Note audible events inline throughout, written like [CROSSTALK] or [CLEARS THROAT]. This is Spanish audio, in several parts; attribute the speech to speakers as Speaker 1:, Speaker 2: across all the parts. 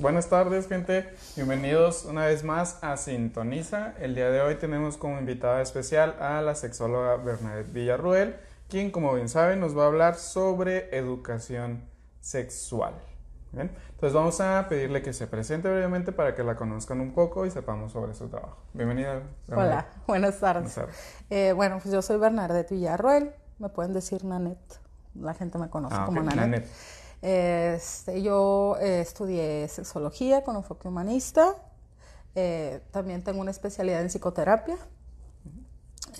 Speaker 1: Buenas tardes, gente. Bienvenidos una vez más a Sintoniza. El día de hoy tenemos como invitada especial a la sexóloga Bernadette Villarruel, quien, como bien saben, nos va a hablar sobre educación sexual. Bien, entonces vamos a pedirle que se presente brevemente para que la conozcan un poco y sepamos sobre su trabajo. Bienvenida.
Speaker 2: Hola, buenas tardes. Eh, bueno, pues yo soy Bernadette Villarruel, me pueden decir Nanette, la gente me conoce ah, como Nanette. Este, yo eh, estudié sexología con enfoque humanista. Eh, también tengo una especialidad en psicoterapia.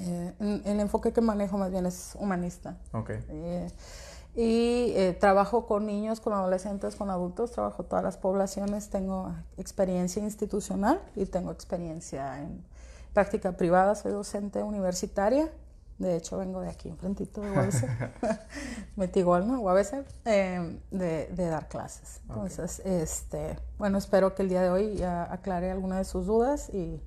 Speaker 2: Eh, el enfoque que manejo más bien es humanista.
Speaker 1: Okay.
Speaker 2: y trabajo con niños, con adolescentes, con adultos, trabajo todas las poblaciones, tengo experiencia institucional y tengo experiencia en práctica privada, soy docente universitaria de hecho, vengo de aquí, enfrentito de UABC, [LAUGHS] [LAUGHS] Metigol, ¿no? UABC, eh, de, de, dar clases. Entonces, este, bueno, espero que el día de hoy ya aclare alguna de sus dudas y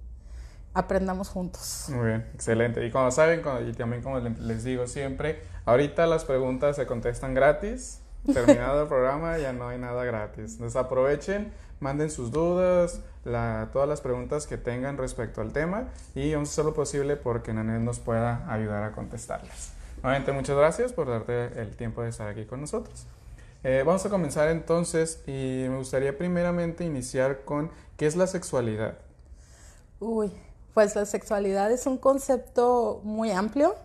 Speaker 2: aprendamos juntos.
Speaker 1: Muy bien, excelente. Y como saben, y también como les digo siempre, ahorita las preguntas se contestan gratis. Terminado el programa, ya no hay nada gratis. Entonces aprovechen manden sus dudas, todas las preguntas que tengan respecto al tema y vamos a hacer lo posible porque Nanet nos pueda ayudar a contestarlas. Nuevamente, muchas gracias por darte el tiempo de estar aquí con nosotros. Eh, vamos a comenzar entonces y me gustaría primeramente iniciar con qué es la sexualidad.
Speaker 2: Uy, pues la sexualidad es un concepto muy amplio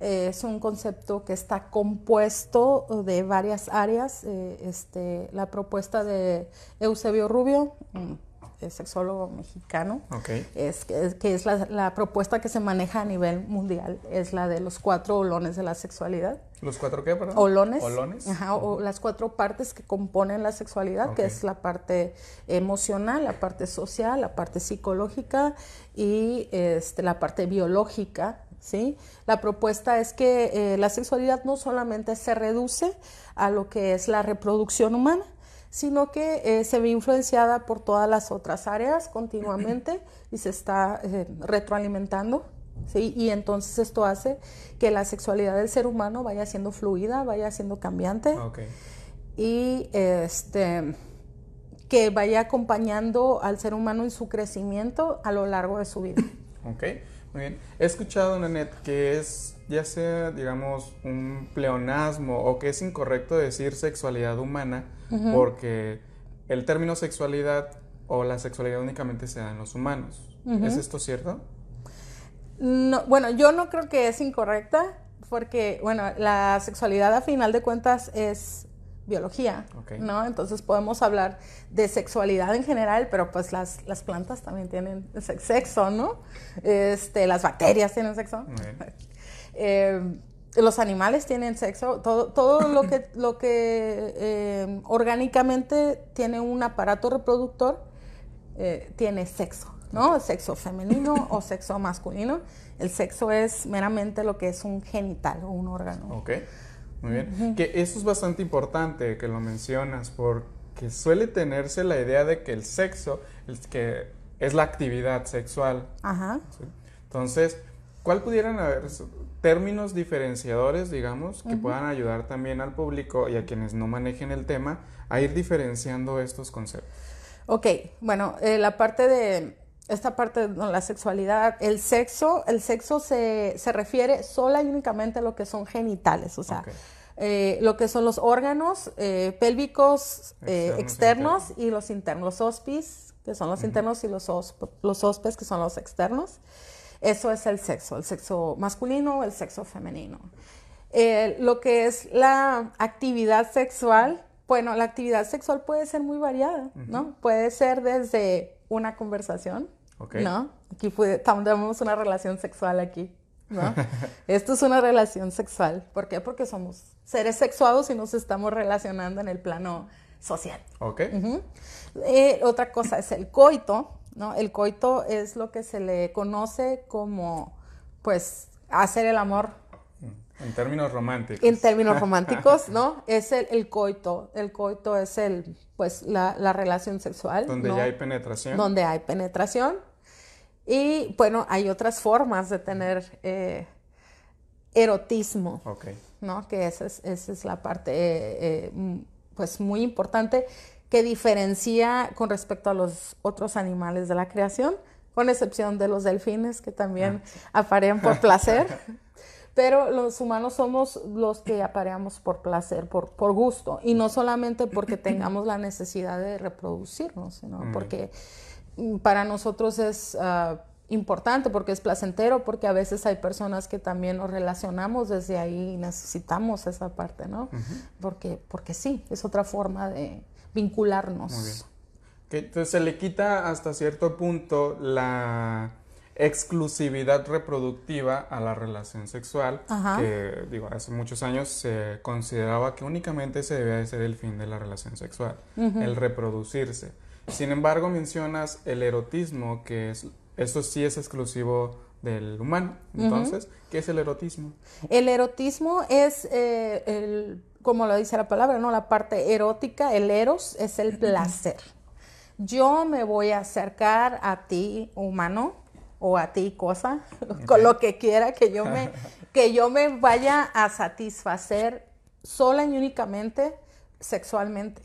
Speaker 2: es un concepto que está compuesto de varias áreas. Eh, este, la propuesta de Eusebio Rubio, el sexólogo mexicano, es, que es la, propuesta que se maneja a nivel mundial, es la de los cuatro olones de la sexualidad.
Speaker 1: ¿Los cuatro qué, perdón?
Speaker 2: Olones. Olones. o las cuatro partes que componen la sexualidad, que es la parte emocional, la parte social, la parte psicológica y este, la parte biológica ¿sí? La propuesta es que eh, la sexualidad no solamente se reduce a lo que es la reproducción humana, sino que eh, se ve influenciada por todas las otras áreas continuamente [CLEARS THROAT] y se está eh, retroalimentando. ¿sí? Y entonces esto hace que la sexualidad del ser humano vaya siendo fluida, vaya siendo cambiante. Y este, que vaya acompañando al ser humano en su crecimiento a lo largo de su vida.
Speaker 1: Okay. Muy bien. He escuchado, Nanet, que es ya sea, digamos, un pleonasmo o que es incorrecto decir sexualidad humana porque el término sexualidad o la sexualidad únicamente se da en los humanos. ¿Es esto cierto?
Speaker 2: No, bueno, yo no creo que es incorrecta porque, bueno, la sexualidad a final de cuentas es biología, ¿no? Entonces podemos hablar de sexualidad en general, pero pues las, las plantas también tienen sexo, ¿no? Este, las bacterias tienen sexo. [LAUGHS] Eh, los animales tienen sexo, todo, todo lo que, [COUGHS] lo que eh, orgánicamente tiene un aparato reproductor eh, tiene sexo, ¿no? Sexo femenino [COUGHS] o sexo masculino. El sexo es meramente lo que es un genital o un órgano.
Speaker 1: Okay. Muy bien. Que eso es bastante importante que lo mencionas, porque suele tenerse la idea de que el sexo es, que es la actividad sexual.
Speaker 2: Ajá.
Speaker 1: Entonces, ¿cuál pudieran haber términos diferenciadores, digamos, que puedan ayudar también al público y a quienes no manejen el tema a ir diferenciando estos conceptos?
Speaker 2: Ok, bueno, eh, la parte de esta parte de la sexualidad, el sexo, el sexo se, se, refiere sola y únicamente a lo que son genitales, o sea, eh, lo que son los órganos eh, pélvicos eh, externos, y los internos, los hospis, que son los internos, y los, los hospes, que son los externos. Eso es el sexo, el sexo masculino, el sexo femenino. lo que es la actividad sexual, bueno, la actividad sexual puede ser muy variada, ¿no? Puede ser desde una conversación, ¿no? Aquí tenemos una relación sexual aquí, ¿no? [LAUGHS] Esto es una relación sexual. ¿Por qué? Porque somos seres sexuados y nos estamos relacionando en el plano social.
Speaker 1: Ok.
Speaker 2: Eh, otra cosa es el coito, ¿no? El coito es lo que se le conoce como, pues, hacer el amor.
Speaker 1: En términos románticos.
Speaker 2: En términos [LAUGHS] románticos, ¿no? Es el, coito. El coito es el, pues, la, relación sexual.
Speaker 1: Donde ya hay penetración.
Speaker 2: Donde hay penetración. Y bueno, hay otras formas de tener eh, erotismo.
Speaker 1: Ok.
Speaker 2: ¿no? Que esa es, esa es la parte, eh, pues, muy importante, que diferencia con respecto a los otros animales de la creación, con excepción de los delfines que también ah, aparean por placer. [LAUGHS] Pero los humanos somos los que apareamos por placer, por, por gusto, y no solamente porque tengamos la necesidad de reproducirnos, sino porque mm, para nosotros es ah, importante, porque es placentero, porque a veces hay personas que también nos relacionamos desde ahí y necesitamos esa parte, ¿no? porque, porque sí, es otra forma de vincularnos. Muy bien.
Speaker 1: entonces se le quita hasta cierto punto la exclusividad reproductiva a la relación sexual, que digo, hace muchos años se consideraba que únicamente se debía de ser el fin de la relación sexual, el reproducirse. Sin embargo, mencionas el erotismo, que es, eso sí es exclusivo del humano. Entonces, ¿qué es el erotismo?
Speaker 2: El erotismo es, eh, el, como lo dice la palabra, ¿no? La parte erótica, el eros es el placer. Yo me voy a acercar a ti, humano, o a ti cosa, [LAUGHS] con lo que quiera que yo me, [LAUGHS] que yo me vaya a satisfacer sola y únicamente sexualmente.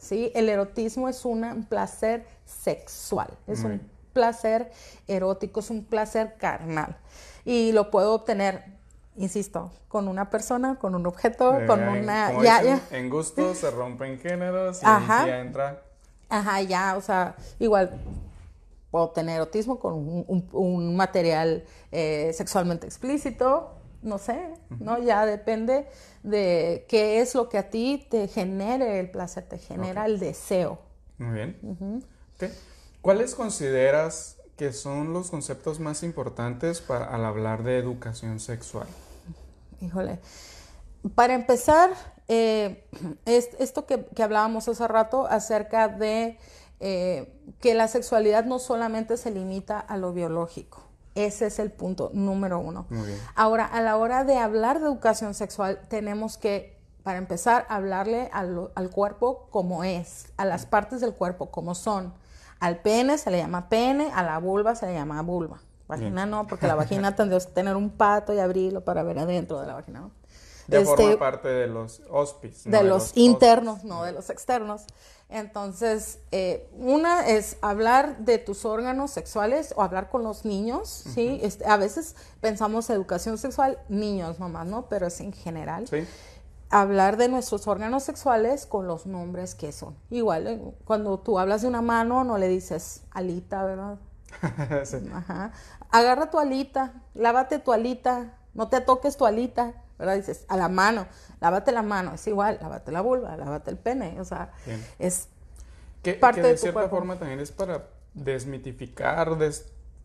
Speaker 2: ¿Sí? El erotismo es un placer sexual, es un placer erótico, es un placer carnal. Y lo puedo obtener, insisto, con una persona, con un objeto, con una...
Speaker 1: En gusto se rompen géneros y ya entra...
Speaker 2: Ajá, ya, o sea, igual puedo tener erotismo con un, material eh, sexualmente explícito, no sé, ¿no? Ya depende de qué es lo que a ti te genere el placer, te genera el deseo.
Speaker 1: Muy bien. ¿Cuáles consideras que son los conceptos más importantes para, al hablar de educación sexual?
Speaker 2: Híjole, para empezar, eh, esto que, que hablábamos hace rato acerca de eh, que la sexualidad no solamente se limita a lo biológico. Ese es el punto número uno. Ahora, a la hora de hablar de educación sexual, tenemos que, para empezar, hablarle al, cuerpo como es, a las partes del cuerpo como son. Al pene se le llama pene, a la vulva se le llama vulva. Vagina no, porque la vagina [LAUGHS] tendría que tener un pato y abrirlo para ver adentro de la vagina. ¿no?
Speaker 1: De forma este, parte de los hospis.
Speaker 2: De, los, internos, no de los externos. Entonces, eh, una es hablar de tus órganos sexuales o hablar con los niños, ¿sí? Este, a veces pensamos educación sexual, niños nomás, ¿no? Pero es en general. Sí. Hablar de nuestros órganos sexuales con los nombres que son. Igual, eh, cuando tú hablas de una mano, no le dices alita, ¿verdad? [LAUGHS] sí. Ajá. Agarra tu alita, lávate tu alita, no te toques tu alita, ¿verdad? Dices, a la mano lávate la mano, es igual, lávate la vulva, lávate el pene, o sea, es
Speaker 1: que, parte de, cierta forma también es para desmitificar,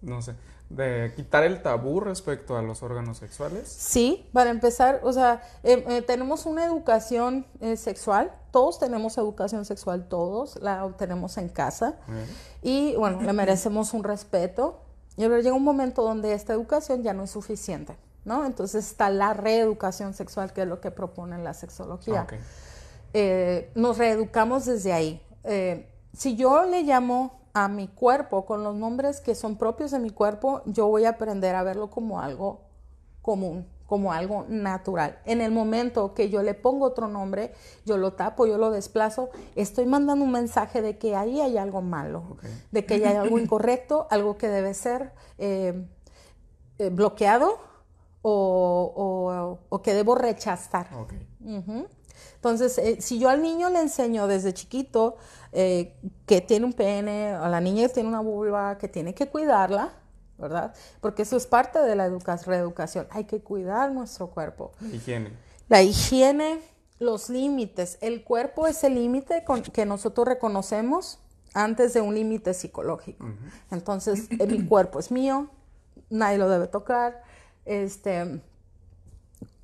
Speaker 1: no sé, de quitar el tabú respecto a los órganos sexuales?
Speaker 2: Sí, para empezar, o sea, em, eh, tenemos una educación eh, sexual, todos tenemos educación sexual, todos la obtenemos en casa y bueno, le merecemos un respeto. Y llega un momento donde esta educación ya no es suficiente. ¿No? Entonces está la reeducación sexual, que es lo que propone la sexología. Eh, nos reeducamos desde ahí. Eh, si yo le llamo a mi cuerpo con los nombres que son propios de mi cuerpo, yo voy a aprender a verlo como algo común, como algo natural. En el momento que yo le pongo otro nombre, yo lo tapo, yo lo desplazo, estoy mandando un mensaje de que ahí hay algo malo, de que hay algo [LAUGHS] incorrecto, algo que debe ser eh, bloqueado o, o, que debo rechazar. Entonces, eh, si yo al niño le enseño desde chiquito eh, que tiene un pene, a la niña que tiene una vulva, que tiene que cuidarla, ¿verdad? Porque eso es parte de la reeducación. Hay que cuidar nuestro cuerpo.
Speaker 1: La higiene.
Speaker 2: La higiene, los límites. El cuerpo es el límite que nosotros reconocemos antes de un límite psicológico. Entonces, mi cuerpo es mío, nadie lo debe tocar este,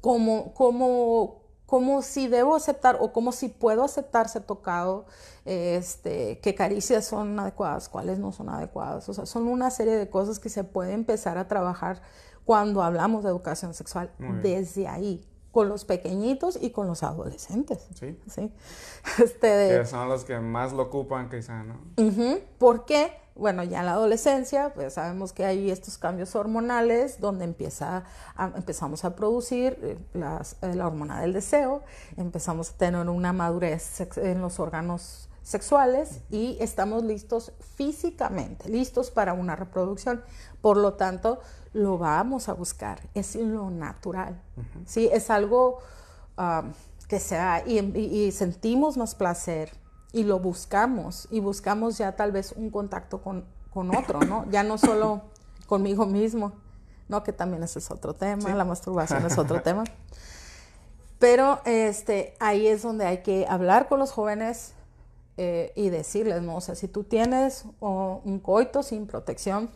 Speaker 2: como, como, como si debo aceptar o como si puedo aceptar ser tocado, este, qué caricias son adecuadas, cuáles no son adecuadas. O sea, son una serie de cosas que se puede empezar a trabajar cuando hablamos de educación sexual desde ahí con los pequeñitos y con los adolescentes. Sí. ¿sí? [LAUGHS]
Speaker 1: Este, que son los que más lo ocupan quizá, ¿no?
Speaker 2: ¿Por qué? Bueno, ya en la adolescencia, pues sabemos que hay estos cambios hormonales donde empieza empezamos a producir eh, las, eh, la hormona del deseo, empezamos a tener una madurez en los órganos sexuales y estamos listos físicamente, listos para una reproducción. Por lo tanto, lo vamos a buscar, es lo natural, ¿sí? Es algo ah, que sea, y, y, sentimos más placer y lo buscamos, y buscamos ya tal vez un contacto con, con otro, ¿no? Ya no solo [COUGHS] conmigo mismo, ¿no? Que también ese es otro tema, la masturbación es otro [LAUGHS] tema. Pero este, ahí es donde hay que hablar con los jóvenes eh, y decirles, ¿no? O sea, si tú tienes un coito sin protección,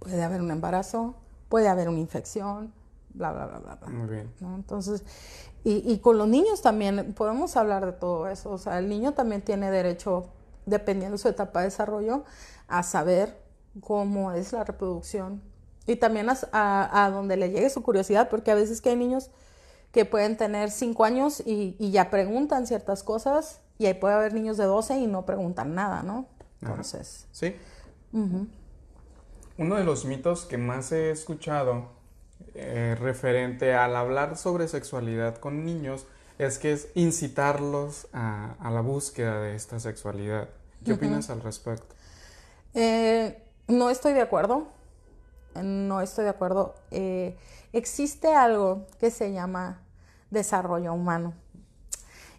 Speaker 2: puede haber un embarazo, puede haber una infección, bla, bla, bla, bla.
Speaker 1: Muy bien.
Speaker 2: Entonces, y, y, con los niños también podemos hablar de todo eso. O sea, el niño también tiene derecho, dependiendo de su etapa de desarrollo, a saber cómo es la reproducción. Y también a, a donde le llegue su curiosidad, porque a veces que hay niños que pueden tener cinco años y, ya preguntan ciertas cosas y ahí puede haber niños de 12 y no preguntan nada, ¿no? Entonces.
Speaker 1: Sí. Uno de los mitos que más he escuchado eh, referente al hablar sobre sexualidad con niños es que es incitarlos a, la búsqueda de esta sexualidad. ¿Qué opinas al respecto?
Speaker 2: Eh, no estoy de acuerdo. No estoy de acuerdo. Eh, existe algo que se llama desarrollo humano.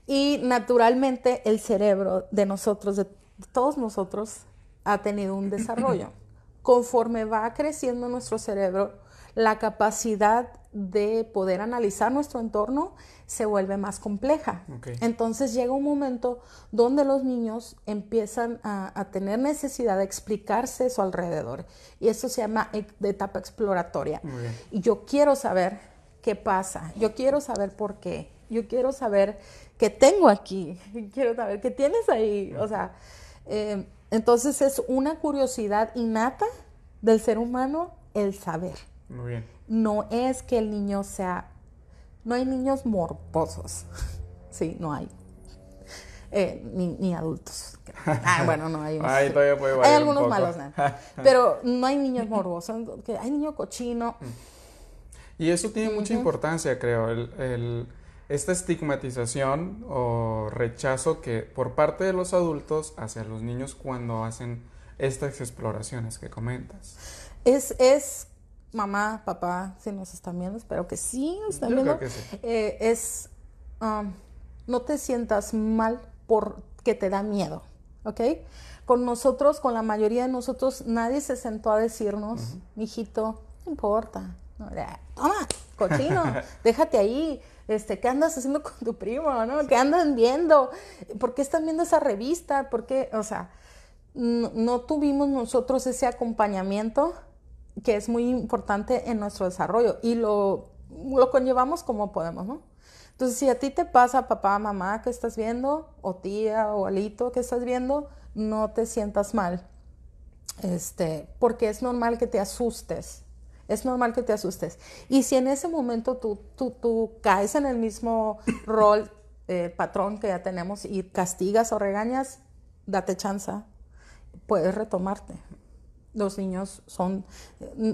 Speaker 2: Y naturalmente el cerebro de nosotros, de todos nosotros, ha tenido un desarrollo. [CLEARS THROAT] Conforme va creciendo nuestro cerebro, la capacidad de poder analizar nuestro entorno se vuelve más compleja. Entonces llega un momento donde los niños empiezan a, tener necesidad de explicarse su alrededor y eso se llama e, etapa exploratoria. Y yo quiero saber qué pasa, yo quiero saber por qué, yo quiero saber qué tengo aquí, [LAUGHS] quiero saber qué tienes ahí, o sea, eh, entonces es una curiosidad innata del ser humano el saber.
Speaker 1: Muy bien.
Speaker 2: No es que el niño sea, no hay niños morbosos, [LAUGHS] sí, no hay. Eh, ni, adultos. [LAUGHS] Ah, bueno, no hay.
Speaker 1: Hay
Speaker 2: algunos malos, ¿no? [LAUGHS] pero no hay niños morbosos. Hay niño cochino.
Speaker 1: Y eso tiene mucha importancia, creo, el, esta estigmatización o rechazo que por parte de los adultos hacia los niños cuando hacen estas exploraciones que comentas.
Speaker 2: Es, es mamá, papá, si nos están viendo, espero que sí nos están viendo. Eh, es, um, no te sientas mal porque te da miedo, ¿ok? Con nosotros, con la mayoría de nosotros, nadie se sentó a decirnos, mijito, no importa, toma, cochino, [LAUGHS] déjate ahí, este, ¿qué andas haciendo con tu primo, no? ¿Qué andan viendo? ¿Por qué están viendo esa revista? ¿Por qué? O sea, no tuvimos nosotros ese acompañamiento que es muy importante en nuestro desarrollo y lo, lo conllevamos como podemos, ¿no? Entonces, si a ti te pasa, papá, mamá, que estás viendo, o tía, o alito, que estás viendo, no te sientas mal. Este, porque es normal que te asustes. Es normal que te asustes. Y si en ese momento tú, tú, tú caes en el mismo rol, eh, patrón que ya tenemos y castigas o regañas, date chance. Puedes retomarte los niños son,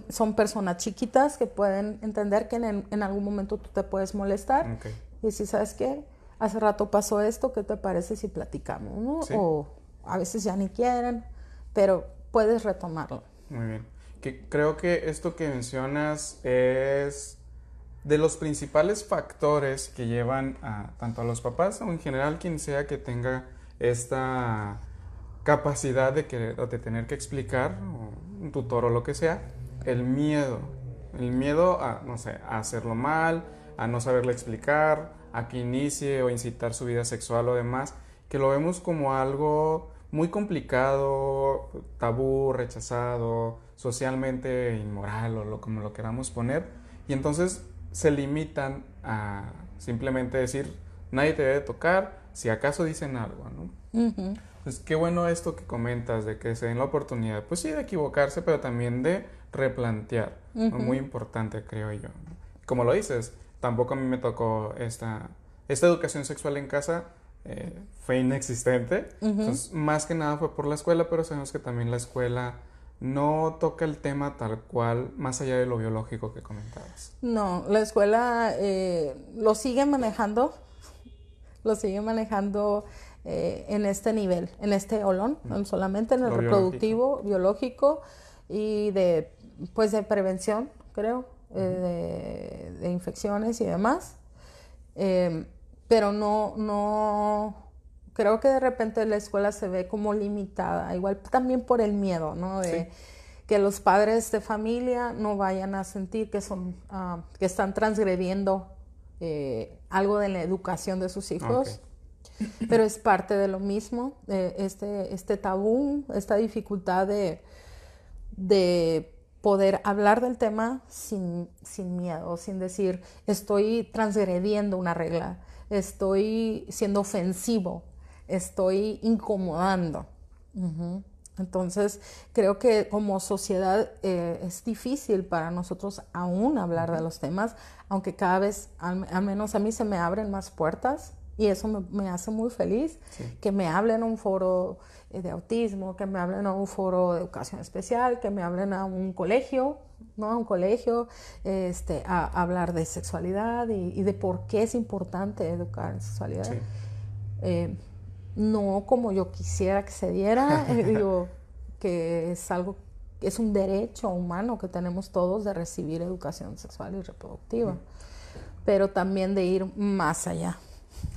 Speaker 2: son personas chiquitas que pueden entender que en, algún momento tú te puedes molestar. Y si sabes qué, hace rato pasó esto, ¿qué te parece si platicamos? O a veces ya ni quieren, pero puedes retomarlo.
Speaker 1: Muy bien. Que creo que esto que mencionas es de los principales factores que llevan a tanto a los papás o en general quien sea que tenga esta capacidad de, que, de tener que explicar, un tutor o lo que sea, el miedo. El miedo a, no sé, a hacerlo mal, a no saberle explicar, a que inicie o incitar su vida sexual o demás, que lo vemos como algo muy complicado, tabú, rechazado, socialmente inmoral o lo, como lo queramos poner, y entonces se limitan a simplemente decir, nadie te debe tocar, si acaso dicen algo, ¿no? Pues qué bueno esto que comentas de que se den la oportunidad, pues sí, de equivocarse, pero también de replantear. Muy importante, creo yo. Como lo dices, tampoco a mí me tocó esta, esta educación sexual en casa, eh, fue inexistente. Entonces, más que nada fue por la escuela, pero sabemos que también la escuela no toca el tema tal cual, más allá de lo biológico que comentabas.
Speaker 2: No, la escuela eh, lo sigue manejando, lo sigue manejando eh, en este nivel, en este olón, solamente en el reproductivo, biológico. y de, pues de prevención, creo, eh, de, infecciones y demás. Em, pero no, no, creo que de repente la escuela se ve como limitada, igual también por el miedo, ¿no? De, que los padres de familia no vayan a sentir que son ah, que están transgrediendo eh, algo de la educación de sus hijos pero es parte de lo mismo este este tabú esta dificultad de de poder hablar del tema sin, sin miedo sin decir estoy transgrediendo una regla estoy siendo ofensivo estoy incomodando. Entonces, creo que como sociedad eh, es difícil para nosotros aún hablar de los temas, aunque cada vez, al, menos a mí, se me abren más puertas y eso me, hace muy feliz, que me hablen a un foro eh, de autismo, que me hablen a un foro de educación especial, que me hablen a un colegio, ¿no? A un colegio, este, a, hablar de sexualidad y, de por qué es importante educar en sexualidad. Eh, no como yo quisiera que se diera, [LAUGHS] eh, digo que es algo, es un derecho humano que tenemos todos de recibir educación sexual y reproductiva, pero también de ir más allá.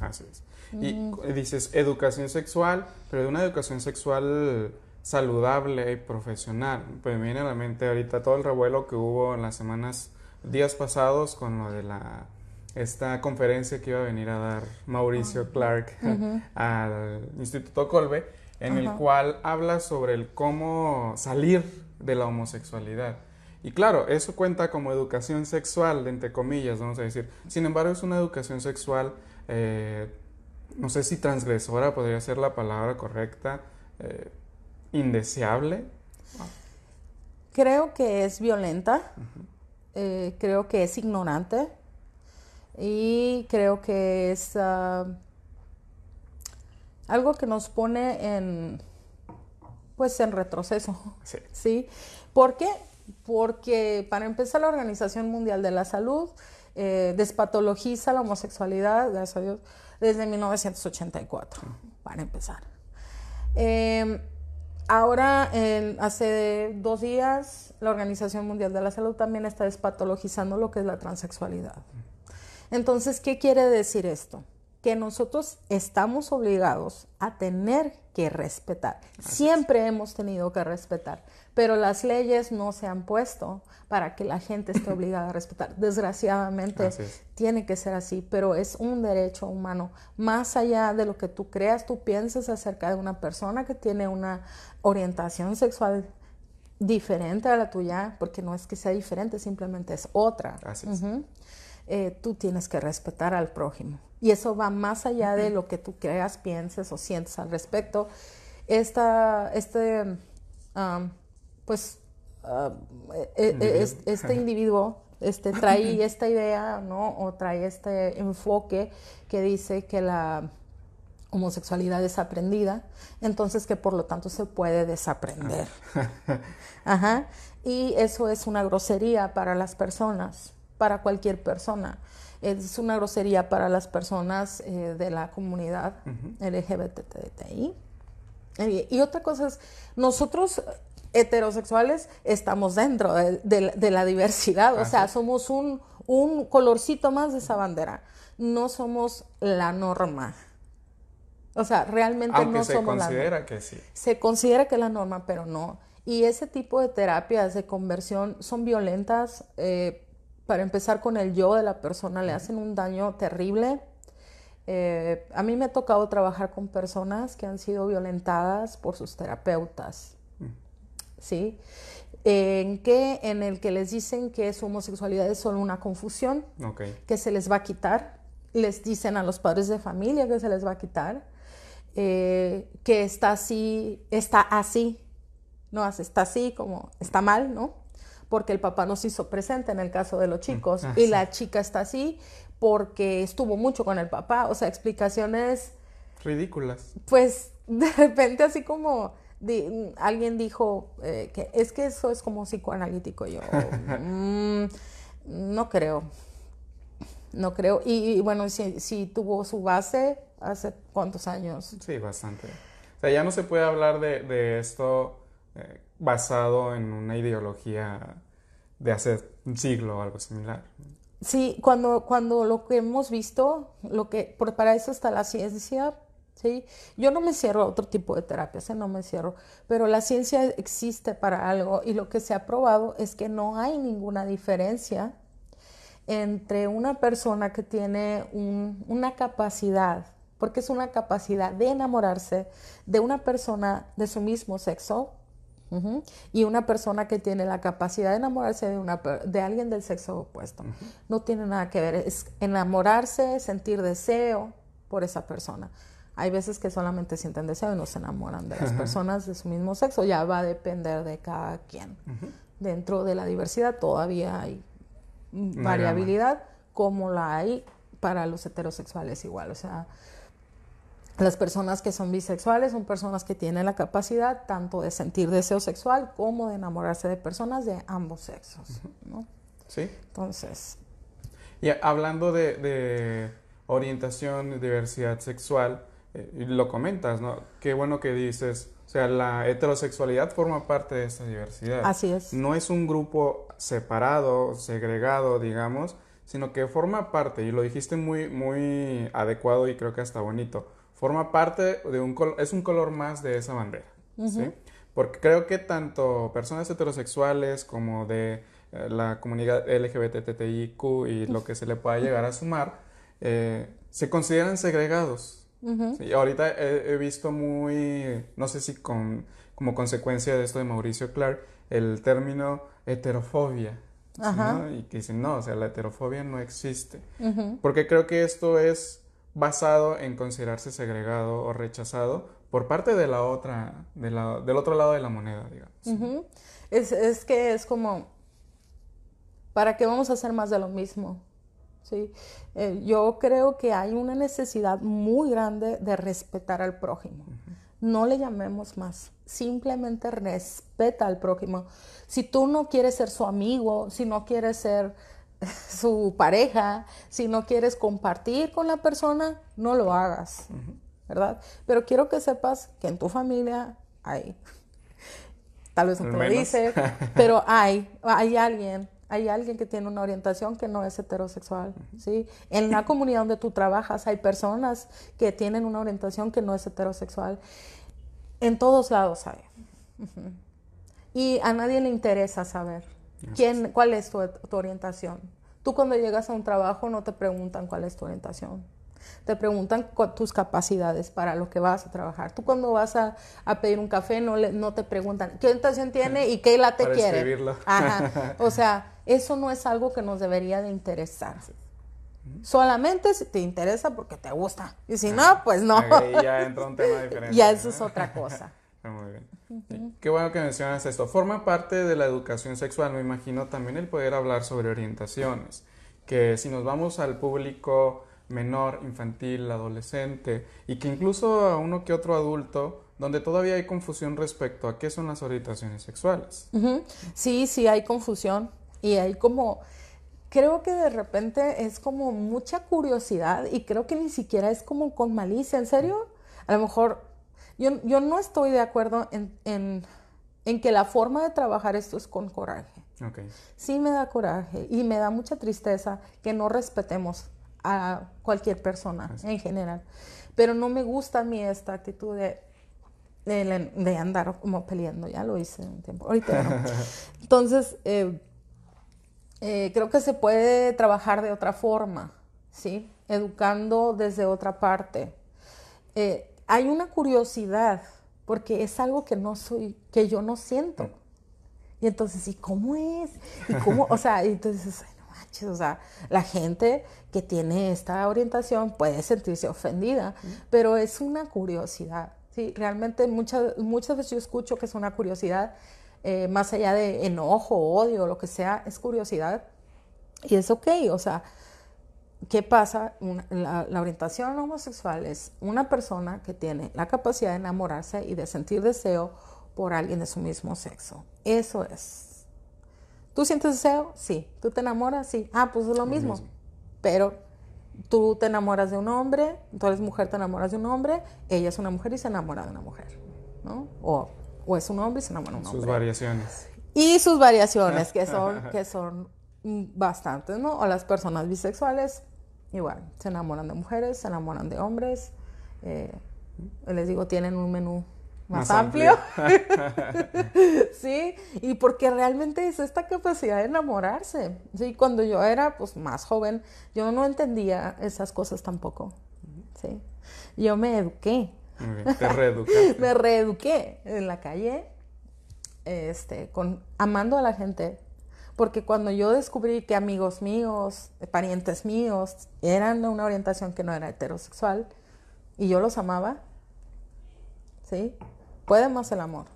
Speaker 1: Así es. Y dices educación sexual, pero de una educación sexual saludable y profesional. Pues me viene a la mente ahorita todo el revuelo que hubo en las semanas, días pasados con lo de la esta conferencia que iba a venir a dar Mauricio Clark [LAUGHS] al Instituto Colbe, en el cual habla sobre el cómo salir de la homosexualidad. Y claro, eso cuenta como educación sexual, entre comillas, vamos a decir. Sin embargo, es una educación sexual, eh, no sé si transgresora podría ser la palabra correcta, eh, indeseable.
Speaker 2: Creo que es violenta, eh, creo que es ignorante y creo que es ah, algo que nos pone en, pues, en retroceso. Sí. ¿sí? ¿Por qué? Porque para empezar la Organización Mundial de la Salud eh, despatologiza la homosexualidad, gracias a Dios, desde 1984, para empezar. Em, ahora, hace dos días, la Organización Mundial de la Salud también está despatologizando lo que es la transexualidad. Entonces, ¿qué quiere decir esto? Que nosotros estamos obligados a tener que respetar. Siempre hemos tenido que respetar, pero las leyes no se han puesto para que la gente esté [LAUGHS] obligada a respetar. Desgraciadamente tiene que ser así, pero es un derecho humano. Más allá de lo que tú creas, tú pienses acerca de una persona que tiene una orientación sexual diferente a la tuya, porque no es que sea diferente, simplemente es otra. Así es. Eh, tú tienes que respetar al prójimo. Y eso va más allá de lo que tú creas, pienses o sientes al respecto. Esta, este, pues, e, e, este individuo este, trae [LAUGHS] esta idea, ¿no? O trae este enfoque que dice que la homosexualidad es aprendida, entonces que por lo tanto se puede desaprender. [LAUGHS] Ajá. Y eso es una grosería para las personas para cualquier persona. Es una grosería para las personas eh, de la comunidad LGBTI. Y, otra cosa es, nosotros heterosexuales estamos dentro de, la diversidad, o sea, somos un, un colorcito más de esa bandera, no somos la norma. O sea, realmente no somos
Speaker 1: la norma. Se considera que sí.
Speaker 2: Se considera que es la norma, pero no. Y ese tipo de terapias de conversión son violentas eh, para empezar con el yo de la persona, le hacen un daño terrible. Eh, a mí me ha tocado trabajar con personas que han sido violentadas por sus terapeutas, ¿sí? En, que, en el que les dicen que su homosexualidad es solo una confusión, que se les va a quitar, les dicen a los padres de familia que se les va a quitar, eh, que está así, está así, no, está así como está mal, ¿no? Porque el papá no se hizo presente en el caso de los mm, chicos ah, y la chica está así porque estuvo mucho con el papá, o sea, explicaciones
Speaker 1: ridículas.
Speaker 2: Pues [LAUGHS] de repente así como alguien dijo eh, que es que eso es como psicoanalítico, yo [LAUGHS] mm, no creo, no creo, y, bueno, si, tuvo su base, hace cuántos años.
Speaker 1: Sí, bastante. O sea, ya no se puede hablar de, de esto eh, basado en una ideología de hace un siglo o algo similar.
Speaker 2: Sí, cuando, cuando lo que hemos visto, lo que, para eso está la ciencia, ¿sí? Yo no me cierro a otro tipo de terapias, ¿eh? no me cierro, pero la ciencia existe para algo y lo que se ha probado es que no hay ninguna diferencia entre una persona que tiene una capacidad, porque es una capacidad de enamorarse de una persona de su mismo sexo, y una persona que tiene la capacidad de enamorarse de, una, de alguien del sexo opuesto. No tiene nada que ver, es enamorarse, sentir deseo por esa persona. Hay veces que solamente sienten deseo y no se enamoran de las personas de su mismo sexo, ya va a depender de cada quien. Dentro de la diversidad todavía hay variabilidad como la hay para los heterosexuales igual, o sea, las personas que son bisexuales son personas que tienen la capacidad tanto de sentir deseo sexual como de enamorarse de personas de ambos sexos, ¿no?
Speaker 1: Sí.
Speaker 2: Entonces.
Speaker 1: Y hablando de, de orientación y diversidad sexual, eh, lo comentas, ¿no? Qué bueno que dices, o sea, la heterosexualidad forma parte de esta diversidad.
Speaker 2: Así es.
Speaker 1: No es un grupo separado, segregado, digamos, sino que forma parte, y lo dijiste muy, muy adecuado y creo que hasta bonito forma parte de un color, es un color más de esa bandera, ¿sí? Porque creo que tanto personas heterosexuales como de eh, la comunidad LGBTTIQ y lo que se le pueda llegar a sumar, eh, se consideran segregados. Y ahorita he, visto muy, no sé si con, como consecuencia de esto de Mauricio Clark, el término heterofobia. Y que dicen, no, o sea, la heterofobia no existe. Porque creo que esto es basado en considerarse segregado o rechazado por parte de la otra, de la, del otro lado de la moneda, digamos.
Speaker 2: es, es, que es como, ¿para qué vamos a hacer más de lo mismo? ¿Sí? Eh, yo creo que hay una necesidad muy grande de respetar al prójimo. No le llamemos más, simplemente respeta al prójimo. Si tú no quieres ser su amigo, si no quieres ser [LAUGHS] su pareja, si no quieres compartir con la persona, no lo hagas, ¿verdad? Pero quiero que sepas que en tu familia hay, tal vez no te lo dice, [LAUGHS] pero hay, hay alguien, hay alguien que tiene una orientación que no es heterosexual, ¿sí? En la comunidad donde tú trabajas hay personas que tienen una orientación que no es heterosexual. En todos lados hay. Y a nadie le interesa saber. ¿Quién, ¿Cuál es tu, orientación? Tú cuando llegas a un trabajo no te preguntan cuál es tu orientación. Te preguntan tus capacidades para lo que vas a trabajar. Tú cuando vas a, pedir un café no, le, no te preguntan qué orientación tiene y qué la te quiere. Ajá. [LAUGHS] O sea, eso no es algo que nos debería de interesar. Solamente si te interesa porque te gusta. Y si no, pues no.
Speaker 1: ya entra un tema [LAUGHS] diferente.
Speaker 2: Ya eso es otra cosa. [LAUGHS]
Speaker 1: Muy bien. Qué bueno que mencionas esto. Forma parte de la educación sexual, me imagino, también el poder hablar sobre orientaciones. Que si nos vamos al público menor, infantil, adolescente, y que incluso a uno que otro adulto, donde todavía hay confusión respecto a qué son las orientaciones sexuales.
Speaker 2: Sí, sí, hay confusión. Y hay como, creo que de repente es como mucha curiosidad y creo que ni siquiera es como con malicia, ¿en serio? A lo mejor yo, no estoy de acuerdo en, que la forma de trabajar esto es con coraje. Sí me da coraje y me da mucha tristeza que no respetemos a cualquier persona en general. Pero no me gusta a mí esta actitud de, de, andar como peleando. Ya lo hice un tiempo. Ahorita no. [LAUGHS] Entonces, eh, eh, creo que se puede trabajar de otra forma, ¿sí? Educando desde otra parte. Eh, hay una curiosidad, porque es algo que no soy, que yo no siento. Y entonces, ¿y cómo es? ¿Y cómo? O sea, entonces, no manches, o sea, la gente que tiene esta orientación puede sentirse ofendida, pero es una curiosidad. Sí, realmente muchas, muchas veces yo escucho que es una curiosidad, eh, más allá de enojo, odio, lo que sea, es curiosidad. Y es ok, o sea, ¿Qué pasa? la, orientación homosexual es una persona que tiene la capacidad de enamorarse y de sentir deseo por alguien de su mismo sexo. Eso es. ¿Tú sientes deseo? Sí. ¿Tú te enamoras? Sí. Ah, pues es lo, mismo. Pero tú te enamoras de un hombre, tú eres mujer, te enamoras de un hombre, ella es una mujer y se enamora de una mujer, ¿no? O, o es un hombre y se enamora de un hombre.
Speaker 1: Sus variaciones.
Speaker 2: Y sus variaciones, que son, [LAUGHS] que son bastantes, ¿no? O las personas bisexuales, igual, se enamoran de mujeres, se enamoran de hombres. Eh, les digo, tienen un menú más, amplio. [LAUGHS] sí, y porque realmente es esta capacidad de enamorarse. Sí, cuando yo era pues más joven, yo no entendía esas cosas tampoco. Sí. Yo me eduqué. [LAUGHS]
Speaker 1: te reeduqué.
Speaker 2: me reeduqué en la calle, este, con amando a la gente. Porque cuando yo descubrí que amigos míos, parientes míos, eran de una orientación que no era heterosexual, y yo los amaba, ¿sí? Puede más el amor.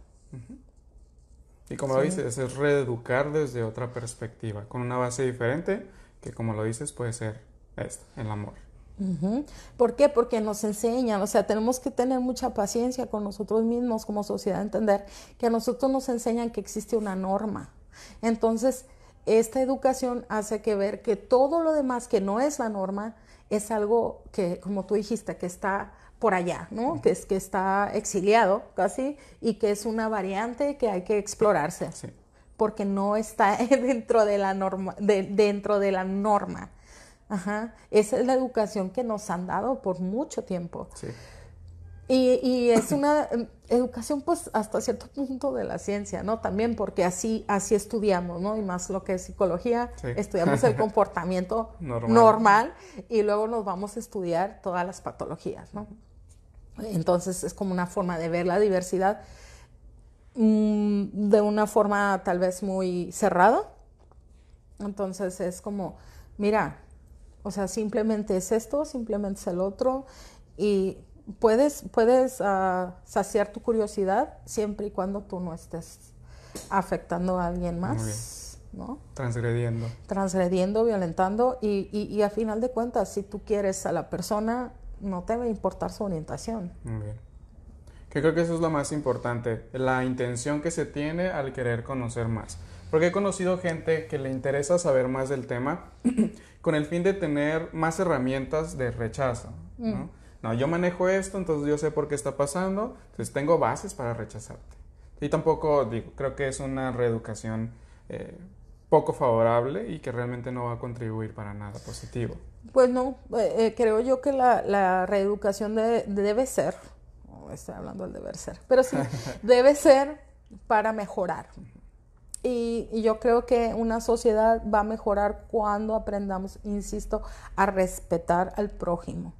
Speaker 1: Y como lo dices, es reeducar desde otra perspectiva, con una base diferente, que como lo dices puede ser esto, el amor.
Speaker 2: ¿Por qué? Porque nos enseñan, o sea, tenemos que tener mucha paciencia con nosotros mismos como sociedad, entender que a nosotros nos enseñan que existe una norma. Entonces, esta educación hace que ver que todo lo demás que no es la norma es algo que, como tú dijiste, que está por allá, ¿no? Que es que está exiliado casi y que es una variante que hay que explorarse. Porque no está [LAUGHS] dentro de la norma, dentro de la norma. Ajá. Esa es la educación que nos han dado por mucho tiempo. Sí. Y, es una em, educación, pues, hasta cierto punto de la ciencia, ¿no? También porque así, así estudiamos, ¿no? Y más lo que es psicología, estudiamos el [LAUGHS] comportamiento normal. y luego nos vamos a estudiar todas las patologías, ¿no? Entonces es como una forma de ver la diversidad mm, de una forma tal vez muy cerrada. Entonces es como, mira, o sea, simplemente es esto, simplemente es el otro y puedes, puedes ah, saciar tu curiosidad siempre y cuando tú no estés afectando a alguien más. ¿no?
Speaker 1: Transgrediendo.
Speaker 2: Transgrediendo, violentando y, y, y a final de cuentas, si tú quieres a la persona, no te va importar su orientación.
Speaker 1: Muy bien. Que creo que eso es lo más importante, la intención que se tiene al querer conocer más. Porque he conocido gente que le interesa saber más del tema [CLEARS THROAT] con el fin de tener más herramientas de rechazo. ¿no? Mm. No, yo manejo esto, entonces yo sé por qué está pasando, entonces tengo bases para rechazarte. Y tampoco, digo, creo que es una reeducación eh, poco favorable y que realmente no va a contribuir para nada positivo.
Speaker 2: Pues no, eh, eh, creo yo que la, reeducación debe ser, estoy hablando del deber ser, pero sí, [LAUGHS] debe ser para mejorar. Y, yo creo que una sociedad va a mejorar cuando aprendamos, insisto, a respetar al prójimo,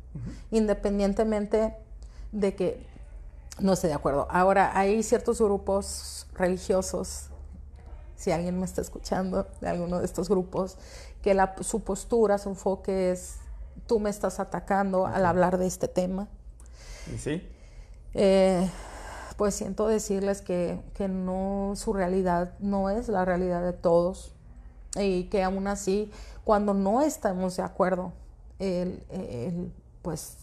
Speaker 2: independientemente de que no esté de acuerdo. Ahora, hay ciertos grupos religiosos, si alguien me está escuchando de alguno de estos grupos, que la, su postura, su enfoque es, tú me estás atacando al hablar de este tema.
Speaker 1: ¿Y sí?
Speaker 2: Eh, pues siento decirles que, que, no, su realidad no es la realidad de todos y que aún así, cuando no estamos de acuerdo, el, el, pues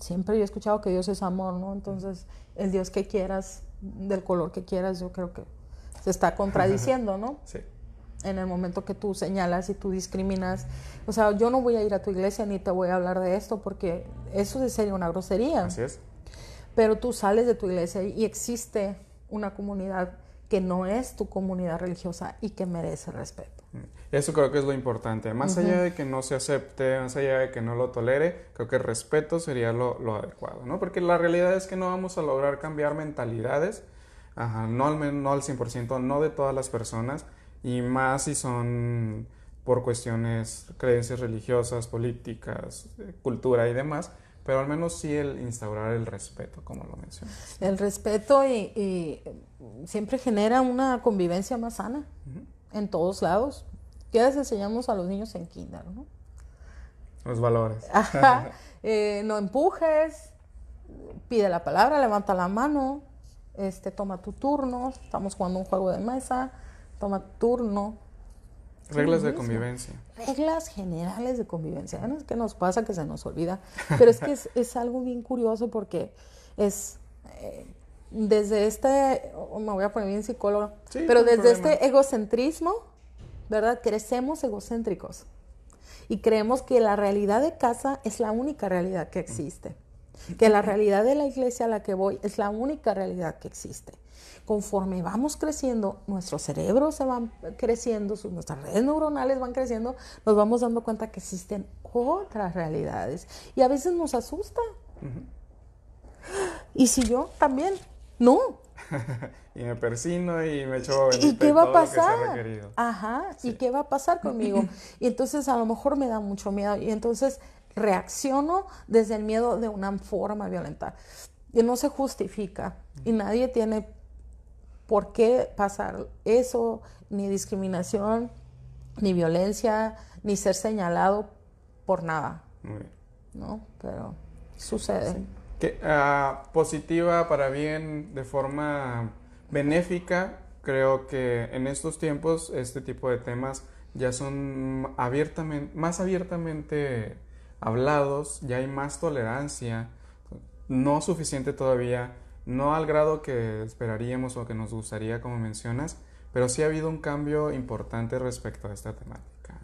Speaker 2: siempre yo he escuchado que Dios es amor, ¿no? Entonces, el Dios que quieras, del color que quieras, yo creo que se está contradiciendo, ¿no? [LAUGHS]
Speaker 1: Sí
Speaker 2: en el momento que tú señalas y tú discriminas. O sea, yo no voy a ir a tu iglesia ni te voy a hablar de esto porque eso sería una grosería.
Speaker 1: Así es.
Speaker 2: Pero tú sales de tu iglesia y existe una comunidad que no es tu comunidad religiosa y que merece respeto. Mm.
Speaker 1: Eso creo que es lo importante. Más allá de que no se acepte, más allá de que no lo tolere, creo que el respeto sería lo, adecuado, ¿no? Porque la realidad es que no vamos a lograr cambiar mentalidades, no, al, no al 100%, no de todas las personas, y más si son por cuestiones, creencias religiosas, políticas, eh, cultura y demás, pero al menos sí el instaurar el respeto, como lo mencionas.
Speaker 2: El respeto y, siempre genera una convivencia más sana en todos lados. ¿Qué les enseñamos a los niños en kinder, no?
Speaker 1: Los valores. [LAUGHS]
Speaker 2: Eh, no empujes, pide la palabra, levanta la mano, este, toma tu turno, estamos jugando un juego de mesa, toma turno.
Speaker 1: Reglas de convivencia.
Speaker 2: Reglas generales de convivencia. No es que nos pasa que se nos olvida, pero es que es, [LAUGHS] algo bien curioso porque es eh, desde este, me voy a poner bien psicólogo, pero desde este egocentrismo, ¿verdad? Crecemos egocéntricos. y creemos que la realidad de casa es la única realidad que existe, que la realidad de la iglesia a la que voy es la única realidad que existe. Conforme vamos creciendo, nuestro cerebro se va creciendo, nuestras redes neuronales van creciendo, nos vamos dando cuenta que existen otras realidades y a veces nos asusta. Y si yo también, no, [LAUGHS]
Speaker 1: y me persino y me echo
Speaker 2: ¿Y qué va a pasar? Ajá, ¿y qué va a pasar conmigo? [LAUGHS] y entonces a lo mejor me da mucho miedo y entonces reacciono desde el miedo de una forma violenta. Y no se justifica y nadie tiene por qué pasar eso, ni discriminación, ni violencia, ni ser señalado por nada. ¿No? Pero sucede.
Speaker 1: Ah, positiva para bien, de forma benéfica, creo que en estos tiempos este tipo de temas ya son abiertamente, más abiertamente hablados, ya hay más tolerancia, no suficiente todavía, no al grado que esperaríamos o que nos gustaría, como mencionas, pero sí ha habido un cambio importante respecto a esta temática.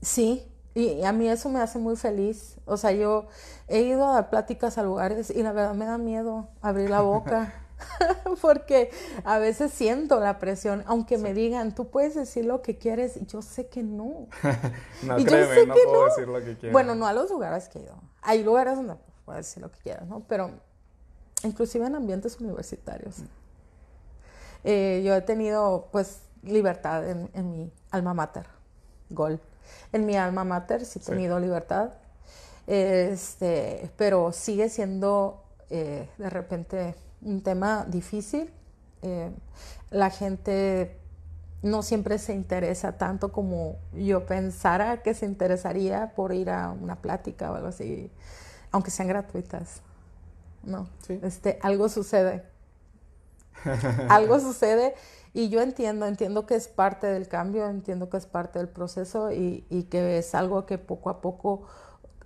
Speaker 2: Sí, y a mí eso me hace muy feliz. O sea, yo he ido a dar pláticas a lugares y la verdad me da miedo abrir la boca. [LAUGHS] [LAUGHS] porque a veces siento la presión, aunque me digan, tú puedes decir lo que quieres, y yo sé que no. [LAUGHS]
Speaker 1: no, y créeme, no puedo decir lo que quiero.
Speaker 2: Bueno, no a los lugares que he ido. Hay lugares donde puedo decir lo que quieras, ¿no? Pero inclusive en ambientes universitarios. Eh, yo he tenido, pues, libertad en, en mi alma mater, Gol en mi alma mater sí he tenido libertad, este, pero sigue siendo eh, de repente un tema difícil. Eh, la gente no siempre se interesa tanto como yo pensara que se interesaría por ir a una plática o algo así, aunque sean gratuitas. No, este, algo sucede. [LAUGHS] algo sucede y yo entiendo, entiendo que es parte del cambio, entiendo que es parte del proceso y, que es algo que poco a poco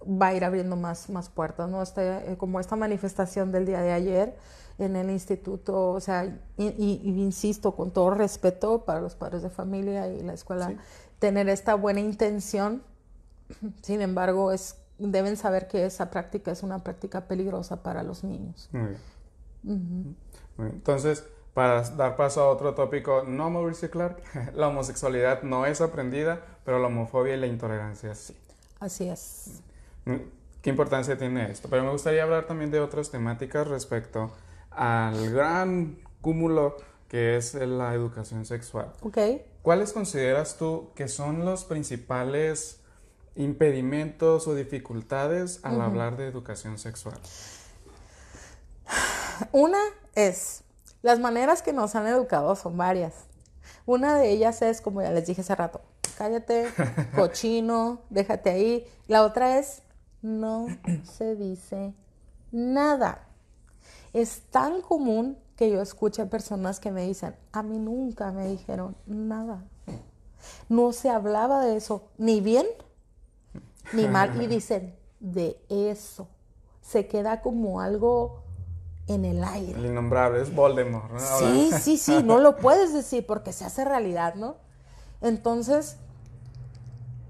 Speaker 2: va a ir abriendo más, más puertas, ¿no? Este, eh, como esta manifestación del día de ayer en el instituto, o sea, y, insisto, con todo respeto para los padres de familia y la escuela, tener esta buena intención, sin embargo, es, deben saber que esa práctica es una práctica peligrosa para los niños.
Speaker 1: Muy bien. Entonces, para dar paso a otro tópico, no Mauricio Clark, [LAUGHS] la homosexualidad no es aprendida, pero la homofobia y la intolerancia sí.
Speaker 2: Así es.
Speaker 1: ¿Qué importancia tiene esto? Pero me gustaría hablar también de otras temáticas respecto al gran cúmulo que es la educación sexual.
Speaker 2: Ok.
Speaker 1: ¿Cuáles consideras tú que son los principales impedimentos o dificultades al hablar de educación sexual?
Speaker 2: Una es las maneras que nos han educado son varias. Una de ellas es, como ya les dije hace rato, cállate, [LAUGHS] cochino, déjate ahí. La otra es, no se dice nada. Es tan común que yo escuche personas que me dicen, a mí nunca me dijeron nada. No se hablaba de eso, ni bien ni mal. [LAUGHS] Y dicen, de eso. Se queda como algo en el aire.
Speaker 1: El innombrable es Voldemort. ¿no?
Speaker 2: Sí, sí, sí, no lo [LAUGHS] puedes decir porque se hace realidad, ¿no? Entonces,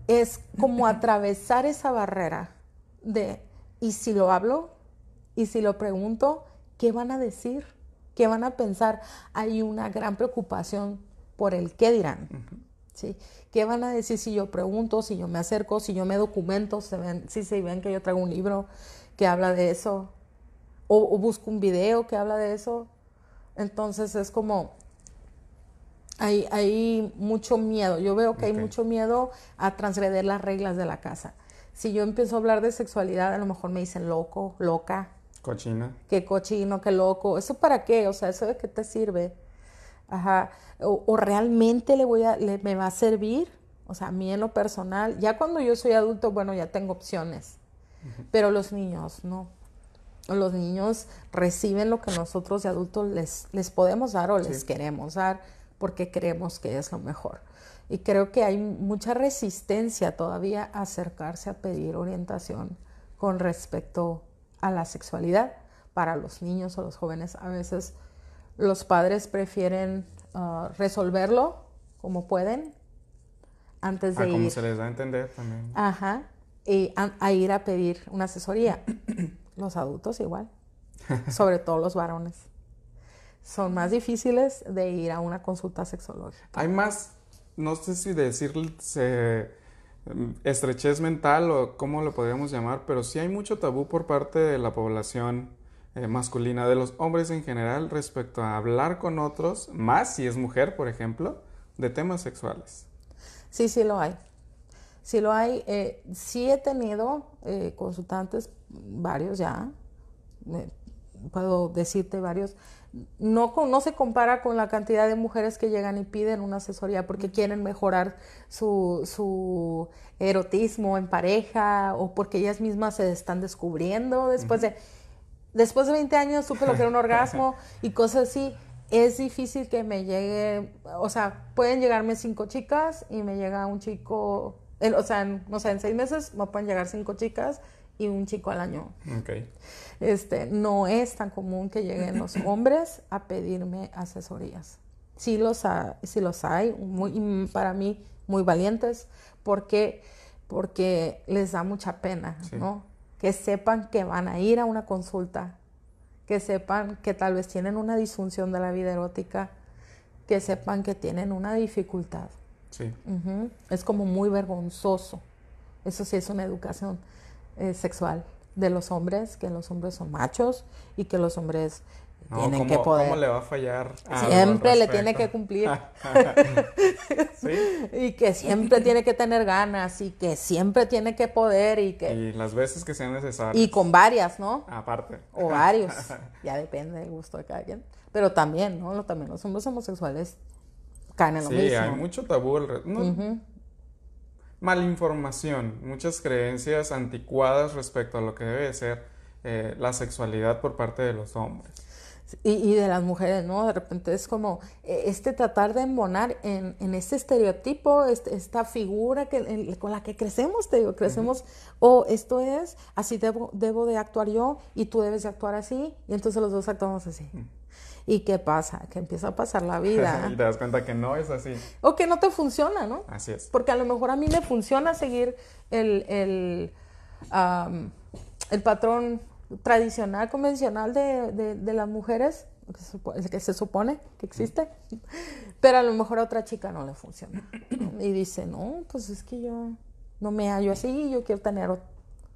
Speaker 2: es como [LAUGHS] atravesar esa barrera de, ¿y si lo hablo? ¿Y si lo pregunto? ¿Qué van a decir? ¿Qué van a pensar? Hay una gran preocupación por el qué dirán. ¿Sí? ¿Qué van a decir si yo pregunto, si yo me acerco, si yo me documento, si, ven, si se ven que yo traigo un libro que habla de eso? o, busco un video que habla de eso. Entonces es como, hay, hay mucho miedo. Yo veo que hay mucho miedo a transgreder las reglas de la casa. Si yo empiezo a hablar de sexualidad, a lo mejor me dicen loco, loca.
Speaker 1: Cochina.
Speaker 2: Qué cochino, qué loco. ¿Eso para qué? O sea, ¿eso de qué te sirve? Ajá. O, realmente le voy a, le, me va a servir. O sea, a mí en lo personal, ya cuando yo soy adulto, bueno, ya tengo opciones. Pero los niños, no los niños reciben lo que nosotros de adultos les, les podemos dar o les queremos dar porque creemos que es lo mejor. Y creo que hay mucha resistencia todavía a acercarse a pedir orientación con respecto a la sexualidad para los niños o los jóvenes. A veces los padres prefieren ah, resolverlo como pueden antes de
Speaker 1: ah,
Speaker 2: ir.
Speaker 1: como se les da a entender también.
Speaker 2: Ajá. Y a, a ir a pedir una asesoría. [CLEARS THROAT] los adultos igual. [LAUGHS] Sobre todo los varones. Son más difíciles de ir a una consulta sexológica.
Speaker 1: Hay más, no sé si decir eh, estrechez mental o cómo lo podríamos llamar, pero sí hay mucho tabú por parte de la población eh, masculina, de los hombres en general, respecto a hablar con otros, más si es mujer, por ejemplo, de temas sexuales.
Speaker 2: Sí, sí lo hay. Sí lo hay. Eh, sí he tenido eh, consultantes, varios ya, puedo decirte varios. No, no se compara con la cantidad de mujeres que llegan y piden una asesoría porque quieren mejorar su, su erotismo en pareja o porque ellas mismas se están descubriendo después de después de 20 años supe lo que era un [LAUGHS] orgasmo y cosas así es difícil que me llegue, o sea, pueden llegarme cinco chicas y me llega un chico, o sea, no sé, en seis meses me pueden llegar cinco chicas y un chico al año.
Speaker 1: Okay.
Speaker 2: Este, no es tan común que lleguen los [CLEARS THROAT] hombres a pedirme asesorías. Sí los, sí los hay, muy, para mí muy valientes, porque, porque les da mucha pena, ¿no? Que sepan que van a ir a una consulta que sepan que tal vez tienen una disfunción de la vida erótica, que sepan que tienen una dificultad.
Speaker 1: Sí.
Speaker 2: Es como muy vergonzoso. Eso sí es una educación eh, sexual de los hombres, que los hombres son machos y que los hombres tienen que poder.
Speaker 1: ¿Cómo le va a fallar?
Speaker 2: Siempre le tiene que cumplir. [LAUGHS] ¿Sí? Y que siempre tiene que tener ganas y que siempre tiene que poder y que...
Speaker 1: Y las veces que sean necesarias.
Speaker 2: Y con varias, ¿no?
Speaker 1: Aparte.
Speaker 2: O varios. ya depende del gusto de cada quien. Pero también, ¿no? También los hombres homosexuales caen en lo mismo.
Speaker 1: Sí, hay mucho tabú. No, Malinformación, muchas creencias anticuadas respecto a lo que debe ser eh, la sexualidad por parte de los hombres.
Speaker 2: Y, de las mujeres, ¿no? De repente es como eh, este tratar de embonar en, en este estereotipo, este, esta figura que, con la que crecemos, te digo, crecemos, o esto es, así debo, debo de actuar yo y tú debes de actuar así, y entonces los dos actuamos así. ¿Y qué pasa? Que empieza a pasar la vida. [LAUGHS]
Speaker 1: y te das cuenta que no es así.
Speaker 2: O que no te funciona, ¿no?
Speaker 1: Así es.
Speaker 2: Porque a lo mejor a mí me funciona seguir el, el, el patrón tradicional, convencional de, de, las mujeres, que se, supone, que existe, pero a lo mejor a otra chica no le funciona. Y dice, no, pues es que yo no me hallo así, yo quiero tener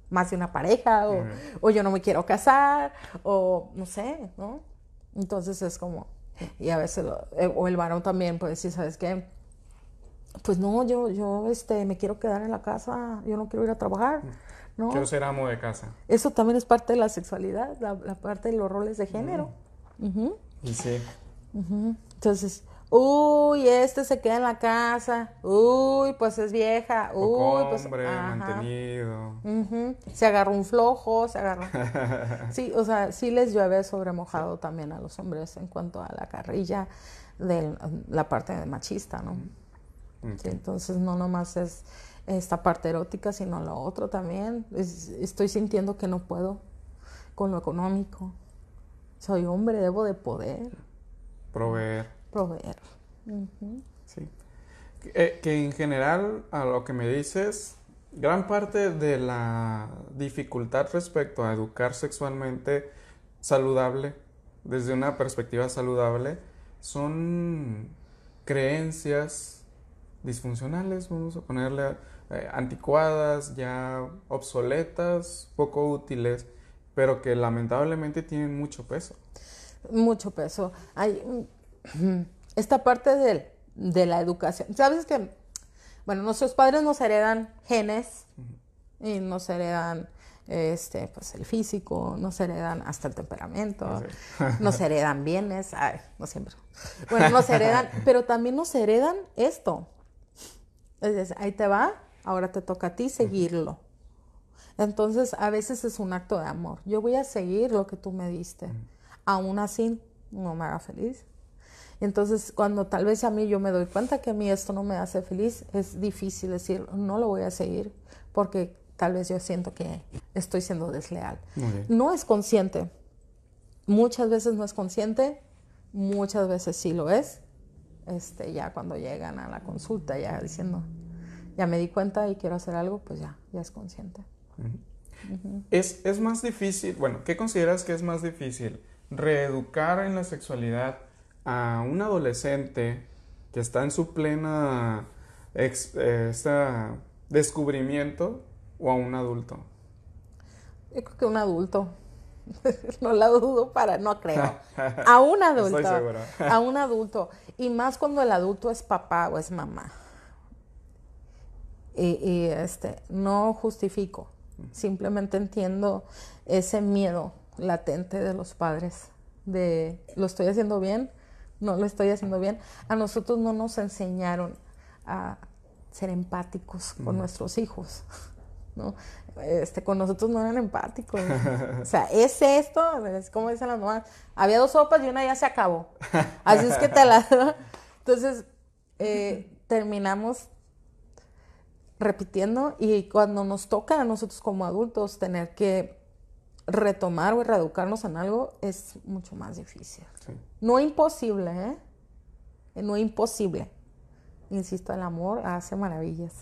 Speaker 2: más de una pareja, o, o yo no me quiero casar, o no sé, ¿no? Entonces es como, y a veces, eh, o el varón también puede decir, ¿sabes qué? Pues no, yo, yo este, me quiero quedar en la casa, yo no quiero ir a trabajar.
Speaker 1: Quiero ser amo de casa.
Speaker 2: Eso también es parte de la sexualidad, la, parte de los roles de género.
Speaker 1: Y sí.
Speaker 2: Entonces, uy, este se queda en la casa, uy, pues es vieja, uy, pues
Speaker 1: hombre, mantenido.
Speaker 2: Se agarró un flojo, se agarró. [LAUGHS] sí, o sea, sí les llueve sobre mojado también a los hombres en cuanto a la carrilla de la parte machista, ¿no? entonces no nomás es esta parte erótica, sino lo otro también. estoy sintiendo que no puedo con lo económico. Soy hombre, debo de poder.
Speaker 1: Proveer.
Speaker 2: Proveer.
Speaker 1: Sí. Eh, que en general, a lo que me dices, gran parte de la dificultad respecto a educar sexualmente saludable, desde una perspectiva saludable, son creencias disfuncionales, vamos a ponerle eh, anticuadas, ya obsoletas, poco útiles, pero que lamentablemente tienen mucho peso.
Speaker 2: Mucho peso. Hay mm, [CLEARS THROAT] esta parte de, de la educación. Sabes que, bueno, nuestros padres nos heredan genes y nos heredan este, pues el físico, nos heredan hasta el temperamento, ah, [LAUGHS] nos heredan bienes, ay, no siempre. Bueno, [LAUGHS] nos heredan, pero también nos heredan esto. ahí te va, ahora te toca a ti seguirlo. Entonces, a veces es un acto de amor. Yo voy a seguir lo que tú me diste. Aún así, no me haga feliz. Entonces, cuando tal vez a mí yo me doy cuenta que a mí esto no me hace feliz, es difícil decir, no lo voy a seguir, porque tal vez yo siento que estoy siendo desleal. No es consciente. Muchas veces no es consciente, muchas veces sí lo es. Este, ya cuando llegan a la consulta, ya diciendo, ya me di cuenta y quiero hacer algo, pues ya, ya es consciente.
Speaker 1: es, es más difícil, bueno, ¿qué consideras que es más difícil? ¿Reeducar en la sexualidad a un adolescente que está en su plena eh, descubrimiento o a un adulto?
Speaker 2: Yo creo que un adulto. [LAUGHS] no la dudo para, no creo. [LAUGHS] A un adulto. a un adulto. Y más cuando el adulto es papá o es mamá. Y, este, no justifico. Simplemente entiendo ese miedo latente de los padres. De, ¿lo estoy haciendo bien? ¿No lo estoy haciendo bien? A nosotros no nos enseñaron a ser empáticos con nuestros hijos. ¿no? Este, con nosotros no eran empáticos. o sea, es esto, es como dicen las mamás, había dos sopas y una ya se acabó. Así es que te la... [LAUGHS] Entonces, eh, terminamos repitiendo y cuando nos toca a nosotros como adultos tener que retomar o reeducarnos en algo es mucho más difícil. No imposible, ¿eh? No imposible. Insisto, el amor hace maravillas.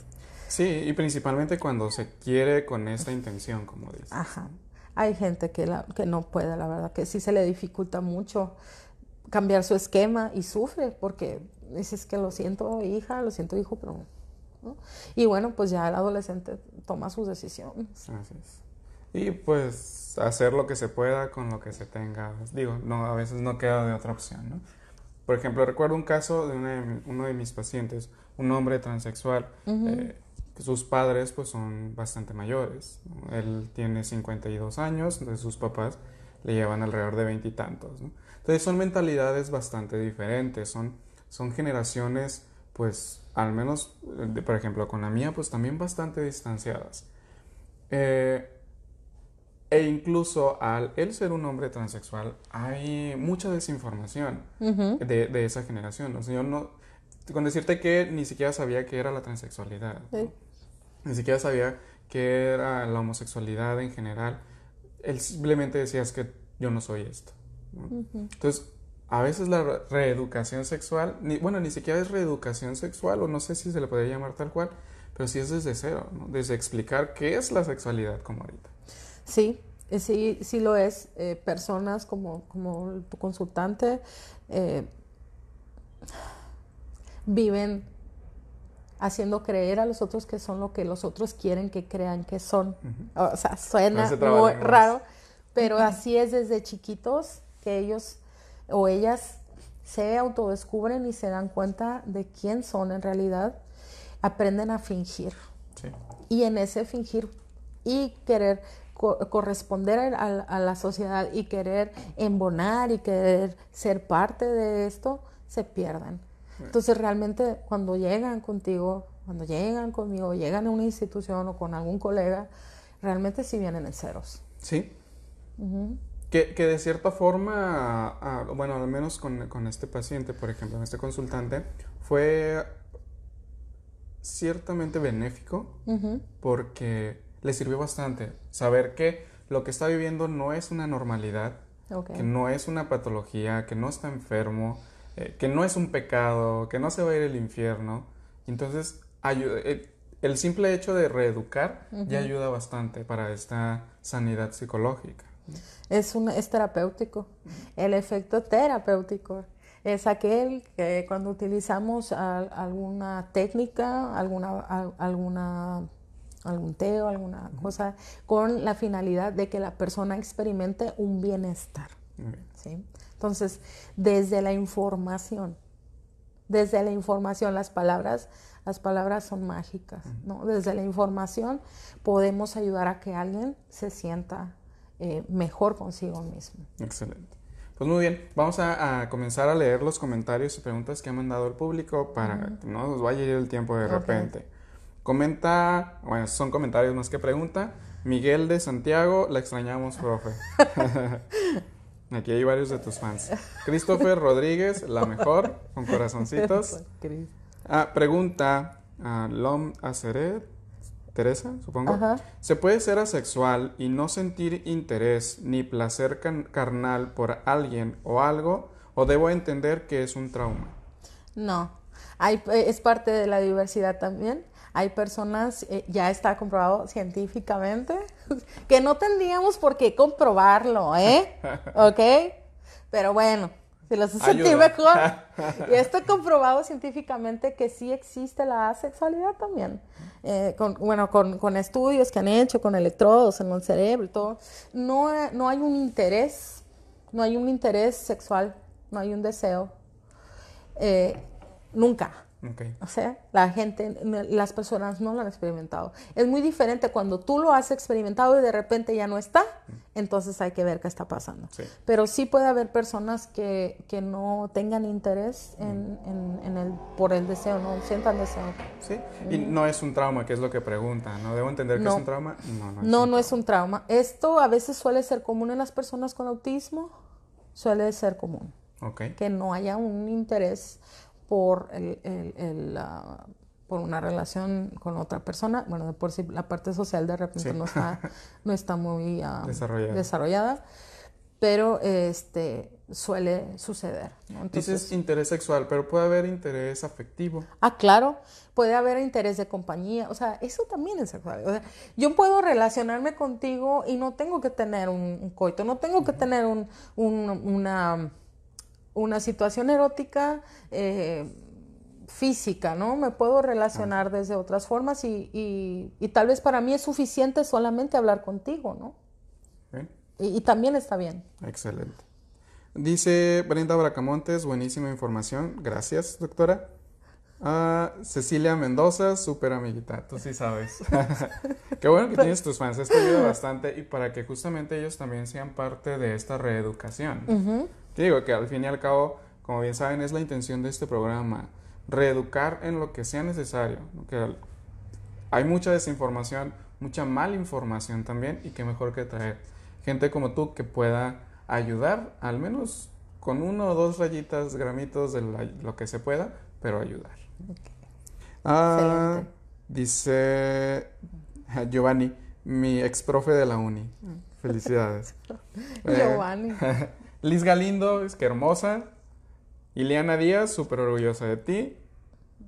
Speaker 1: Sí, y principalmente cuando se quiere con esta intención, como dices.
Speaker 2: Ajá. Hay gente que, la, que no puede, la verdad, que sí se le dificulta mucho cambiar su esquema y sufre porque dices que lo siento hija, lo siento hijo, pero... ¿no? Y bueno, pues ya el adolescente toma sus decisiones.
Speaker 1: Así es. Y pues hacer lo que se pueda con lo que se tenga. Digo, no, a veces no queda de otra opción, ¿no? Por ejemplo, recuerdo un caso de uno de mis pacientes, un hombre transexual sus padres pues son bastante mayores. Él tiene 52 años, entonces sus papás le llevan alrededor de veintitantos. Entonces son mentalidades bastante diferentes, son, son generaciones pues al menos, por ejemplo, con la mía pues también bastante distanciadas. Eh, e incluso al él ser un hombre transexual hay mucha desinformación de, de, esa generación. O sea, yo no, con decirte que ni siquiera sabía qué era la transexualidad. Ni siquiera sabía qué era la homosexualidad en general. Él simplemente decía es que yo no soy esto. Entonces, a veces la reeducación sexual, ni, bueno, ni siquiera es reeducación sexual, o no sé si se le podría llamar tal cual, pero sí es desde cero, ¿no? desde explicar qué es la sexualidad como ahorita.
Speaker 2: Sí, eh, sí, sí lo es. Eh, personas como, como tu consultante eh, viven haciendo creer a los otros que son lo que los otros quieren que crean que son. O sea, suena muy raro, pero así es desde chiquitos que ellos o ellas se autodescubren y se dan cuenta de quién son en realidad, aprenden a fingir. Y en ese fingir y querer corresponder a, a, la sociedad y querer embonar y querer ser parte de esto, se pierden. Entonces realmente cuando llegan contigo, cuando llegan conmigo, llegan a una institución o con algún colega, realmente sí vienen en ceros.
Speaker 1: Sí. Que, que, de cierta forma, bueno, al menos con, con, este paciente, por ejemplo, este consultante, fue ciertamente benéfico porque le sirvió bastante saber que lo que está viviendo no es una normalidad, que no es una patología, que no está enfermo, eh, que no es un pecado, que no se va a ir al infierno. Entonces, eh, el simple hecho de reeducar ya ayuda bastante para esta sanidad psicológica.
Speaker 2: Es, un, es terapéutico. El efecto terapéutico es aquel que cuando utilizamos alguna técnica, alguna, alguna, algún teo, alguna cosa, con la finalidad de que la persona experimente un bienestar. ¿sí? Entonces, desde la información, desde la información, las palabras, las palabras son mágicas, ¿no? Desde la información podemos ayudar a que alguien se sienta eh, mejor consigo mismo.
Speaker 1: Excelente. Pues muy bien, vamos a, comenzar a leer los comentarios y preguntas que ha mandado el público para que no nos vaya a ir el tiempo de repente. Comenta, bueno, son comentarios más que pregunta. Miguel de Santiago, la extrañamos, profe. [LAUGHS] Aquí hay varios de tus fans. Christopher Rodríguez, la mejor, con corazoncitos. [LAUGHS] Ah, pregunta a Lom Aceret, Teresa, supongo. ¿Se puede ser asexual y no sentir interés ni placer carnal por alguien o algo? ¿O debo entender que es un trauma?
Speaker 2: No, hay, es parte de la diversidad también. hay personas, eh, ya está comprobado científicamente, [LAUGHS] que no tendríamos por qué comprobarlo, ¿eh? [LAUGHS] ¿Ok? Pero bueno, si los hace sentir mejor. [LAUGHS] Y está comprobado científicamente que sí existe la asexualidad también. Eh, con, bueno, con, con, estudios que han hecho, con electrodos en el cerebro y todo. No, no hay un interés, no hay un interés sexual, no hay un deseo. Eh, nunca. O sea, la gente, las personas no lo han experimentado. Es muy diferente cuando tú lo has experimentado y de repente ya no está, entonces hay que ver qué está pasando. Pero sí puede haber personas que, que no tengan interés en, en, el, por el deseo, no sientan deseo.
Speaker 1: Sí, y no es un trauma, que es lo que preguntan, ¿no? ¿Debo entender que es un trauma?
Speaker 2: No, no es, no, un, no es un trauma. Esto a veces suele ser común en las personas con autismo, suele ser común. Que no haya un interés por, el, el, por una relación con otra persona. Bueno, de por sí la parte social de repente no, está, [LAUGHS] no está muy ah, desarrollada. pero este suele suceder.
Speaker 1: Entonces, interés sexual, pero puede haber interés afectivo.
Speaker 2: Ah, claro, puede haber interés de compañía, o sea, eso también es sexual. yo puedo relacionarme contigo y no tengo que tener un, coito, no tengo que tener un, una una situación erótica eh, física, ¿no? Me puedo relacionar desde otras formas y, tal vez para mí es suficiente solamente hablar contigo, ¿no? Y, también está bien.
Speaker 1: Excelente. Dice Brenda Bracamontes, buenísima información. Gracias, doctora. Ah, Cecilia Mendoza, súper amiguita, tú sí sabes. [LAUGHS] Qué bueno que tienes tus fans, esto ayuda bastante y para que justamente ellos también sean parte de esta reeducación digo que al fin y al cabo, como bien saben, es la intención de este programa, reeducar en lo que sea necesario. Que hay mucha desinformación, mucha mala información también y que mejor que traer gente como tú que pueda ayudar, al menos con uno o dos rayitas, gramitos de lo que se pueda, pero ayudar. Ah, dice Giovanni, mi ex profe de la uni. Mm. Felicidades. [LAUGHS] Giovanni. Liz Galindo, es que hermosa. Ileana Díaz, súper orgullosa de ti.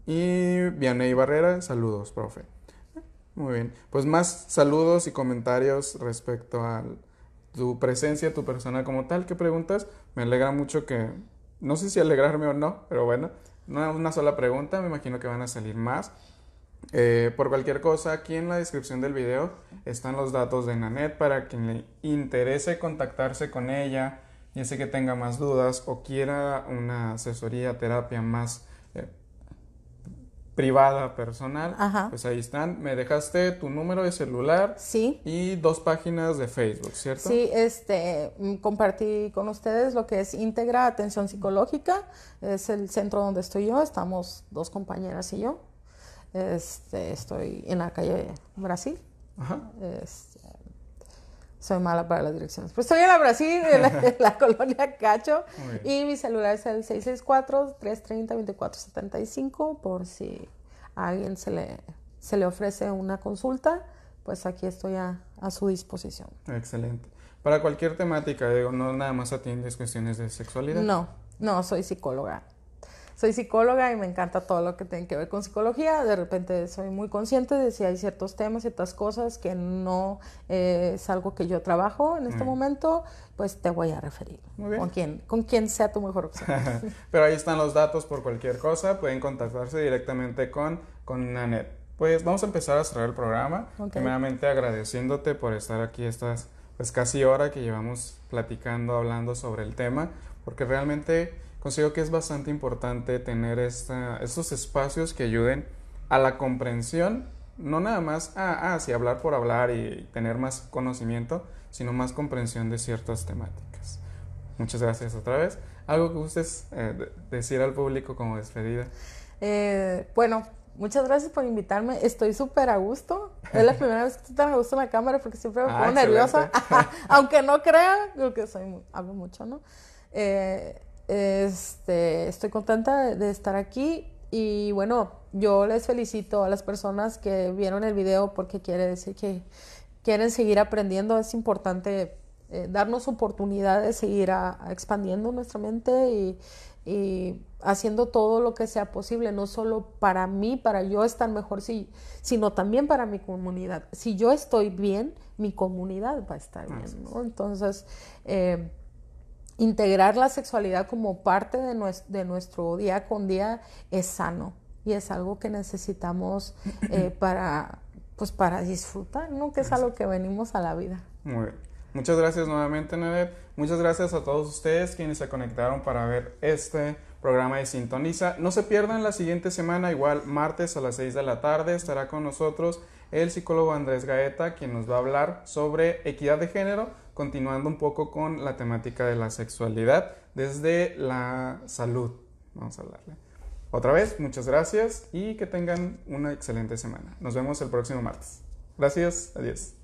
Speaker 1: Y Vianey Barrera, saludos, profe. Muy bien. Pues más saludos y comentarios respecto a tu presencia, tu persona como tal. ¿Qué preguntas? Me alegra mucho que, no sé si alegrarme o no, pero bueno, no una sola pregunta, me imagino que van a salir más. Eh, por cualquier cosa, aquí en la descripción del video están los datos de Nanet para quien le interese contactarse con ella ya sé que tenga más dudas o quiera una asesoría, terapia más eh, privada, personal, pues ahí están. Me dejaste tu número de celular
Speaker 2: sí.
Speaker 1: y dos páginas de Facebook, ¿cierto?
Speaker 2: Sí, este, mm, compartí con ustedes lo que es Íntegra Atención Psicológica, es el centro donde estoy yo, estamos dos compañeras y yo. Este, estoy en la calle Brasil. Ajá. Este, soy mala para las direcciones. Pues estoy en la Brasil, en la, [LAUGHS] colonia Cacho. Y mi celular es el 664-330-2475. Por si a alguien se le, se le ofrece una consulta, pues aquí estoy a, a su disposición.
Speaker 1: Excelente. Para cualquier temática, digo, no nada más atiendes cuestiones de sexualidad.
Speaker 2: No, no, soy psicóloga soy psicóloga y me encanta todo lo que tiene que ver con psicología. De repente soy muy consciente de si hay ciertos temas, ciertas cosas que no eh, es algo que yo trabajo en este mm. momento, pues te voy a referir. Con quien, con quien sea tu mejor opción. [LAUGHS]
Speaker 1: Pero ahí están los datos por cualquier cosa. Pueden contactarse directamente con, con Nanet. Pues vamos a empezar a cerrar el programa. Primeramente agradeciéndote por estar aquí estas pues casi hora que llevamos platicando, hablando sobre el tema, porque realmente considero que es bastante importante tener esta, estos espacios que ayuden a la comprensión, no nada más a, a hablar por hablar y tener más conocimiento, sino más comprensión de ciertas temáticas. Muchas gracias otra vez. ¿Algo que gustes eh, decir al público como despedida?
Speaker 2: Eh, bueno, muchas gracias por invitarme. Estoy súper a gusto. Es la [LAUGHS] primera vez que estoy tan a gusto en la cámara porque siempre me ah, pongo nerviosa. [LAUGHS] Aunque no crean, creo que soy, hablo mucho, ¿no? Eh, este, estoy contenta de estar aquí y bueno, yo les felicito a las personas que vieron el video porque quiere decir que quieren seguir aprendiendo. Es importante eh, darnos oportunidad de seguir expandiendo nuestra mente y, y haciendo todo lo que sea posible, no solo para mí, para yo estar mejor, sí, sino también para mi comunidad. Si yo estoy bien, mi comunidad va a estar bien, ¿no? Entonces, eh, integrar la sexualidad como parte de nuestro, de nuestro día con día es sano y es algo que necesitamos eh, [CLEARS THROAT] para, pues para disfrutar, ¿no? Que es algo que venimos a la vida.
Speaker 1: Muy bien. Muchas gracias nuevamente, Nedet. Muchas gracias a todos ustedes quienes se conectaron para ver este programa de Sintoniza. No se pierdan la siguiente semana, igual martes a las 6 de la tarde, estará con nosotros el psicólogo Andrés Gaeta, quien nos va a hablar sobre equidad de género, continuando un poco con la temática de la sexualidad desde la salud. Vamos a hablarle. Otra vez, muchas gracias y que tengan una excelente semana. Nos vemos el próximo martes. Gracias, adiós.